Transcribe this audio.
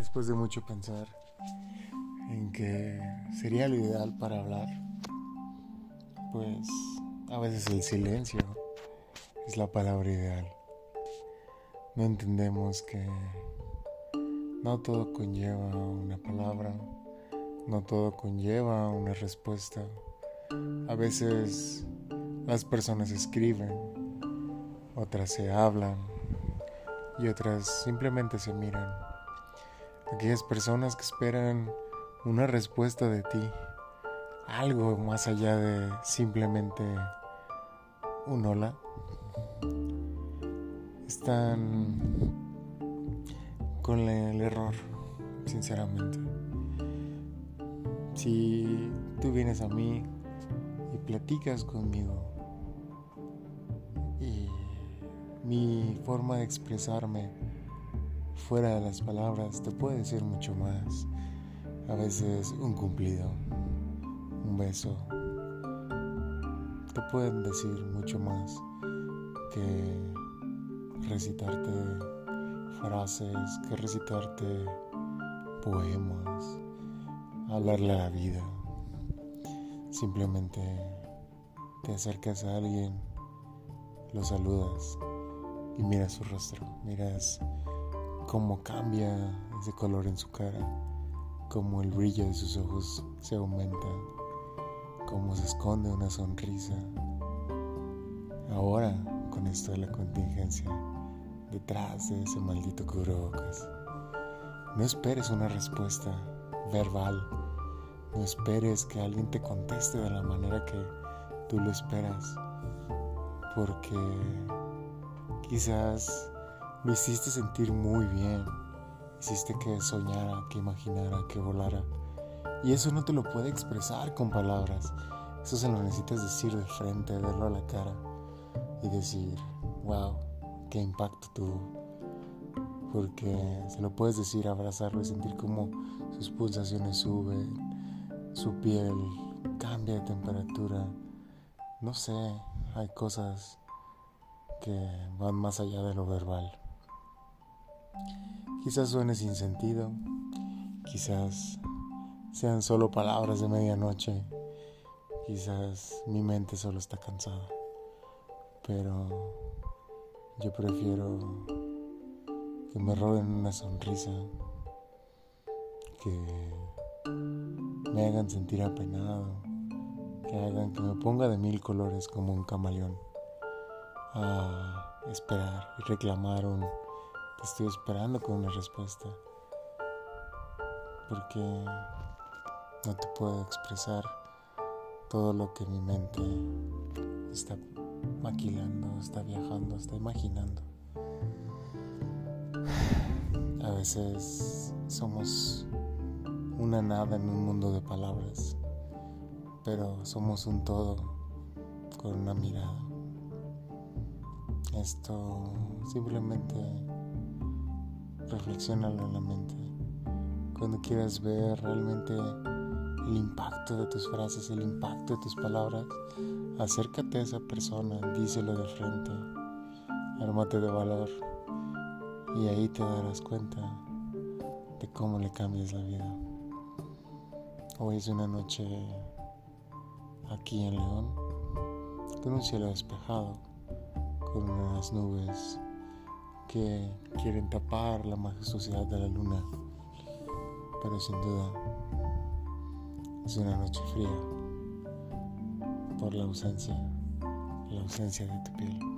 después de mucho pensar en que sería lo ideal para hablar, pues a veces el silencio es la palabra ideal. No entendemos que no todo conlleva una palabra, no todo conlleva una respuesta. A veces las personas escriben, otras se hablan y otras simplemente se miran. Aquellas personas que esperan una respuesta de ti, algo más allá de simplemente un hola, están con el error, sinceramente. Si tú vienes a mí y platicas conmigo y mi forma de expresarme fuera de las palabras te puede decir mucho más. A veces un cumplido, un beso, te pueden decir mucho más que recitarte frases, que recitarte poemas, hablarle a la vida. Simplemente te acercas a alguien, lo saludas y miras su rostro, miras cómo cambia ese color en su cara, cómo el brillo de sus ojos se aumenta, cómo se esconde una sonrisa. Ahora, con esto de la contingencia, detrás de ese maldito cubrebocas. No esperes una respuesta verbal. No esperes que alguien te conteste de la manera que tú lo esperas. Porque quizás lo hiciste sentir muy bien. Hiciste que soñara, que imaginara, que volara. Y eso no te lo puede expresar con palabras. Eso se lo necesitas decir de frente, verlo a la cara y decir, wow, qué impacto tuvo. Porque se lo puedes decir, abrazarlo y sentir como sus pulsaciones suben, su piel cambia de temperatura. No sé, hay cosas que van más allá de lo verbal. Quizás suene sin sentido, quizás sean solo palabras de medianoche, quizás mi mente solo está cansada, pero yo prefiero que me roben una sonrisa, que me hagan sentir apenado, que hagan que me ponga de mil colores como un camaleón. A esperar y reclamar un estoy esperando con una respuesta porque no te puedo expresar todo lo que mi mente está maquilando, está viajando, está imaginando. A veces somos una nada en un mundo de palabras, pero somos un todo con una mirada. Esto simplemente reflexiona en la mente. Cuando quieras ver realmente el impacto de tus frases, el impacto de tus palabras, acércate a esa persona, díselo de frente, ármate de valor y ahí te darás cuenta de cómo le cambias la vida. Hoy es una noche aquí en León, con un cielo despejado, con unas nubes que quieren tapar la majestuosidad de la luna, pero sin duda es una noche fría por la ausencia, la ausencia de tu piel.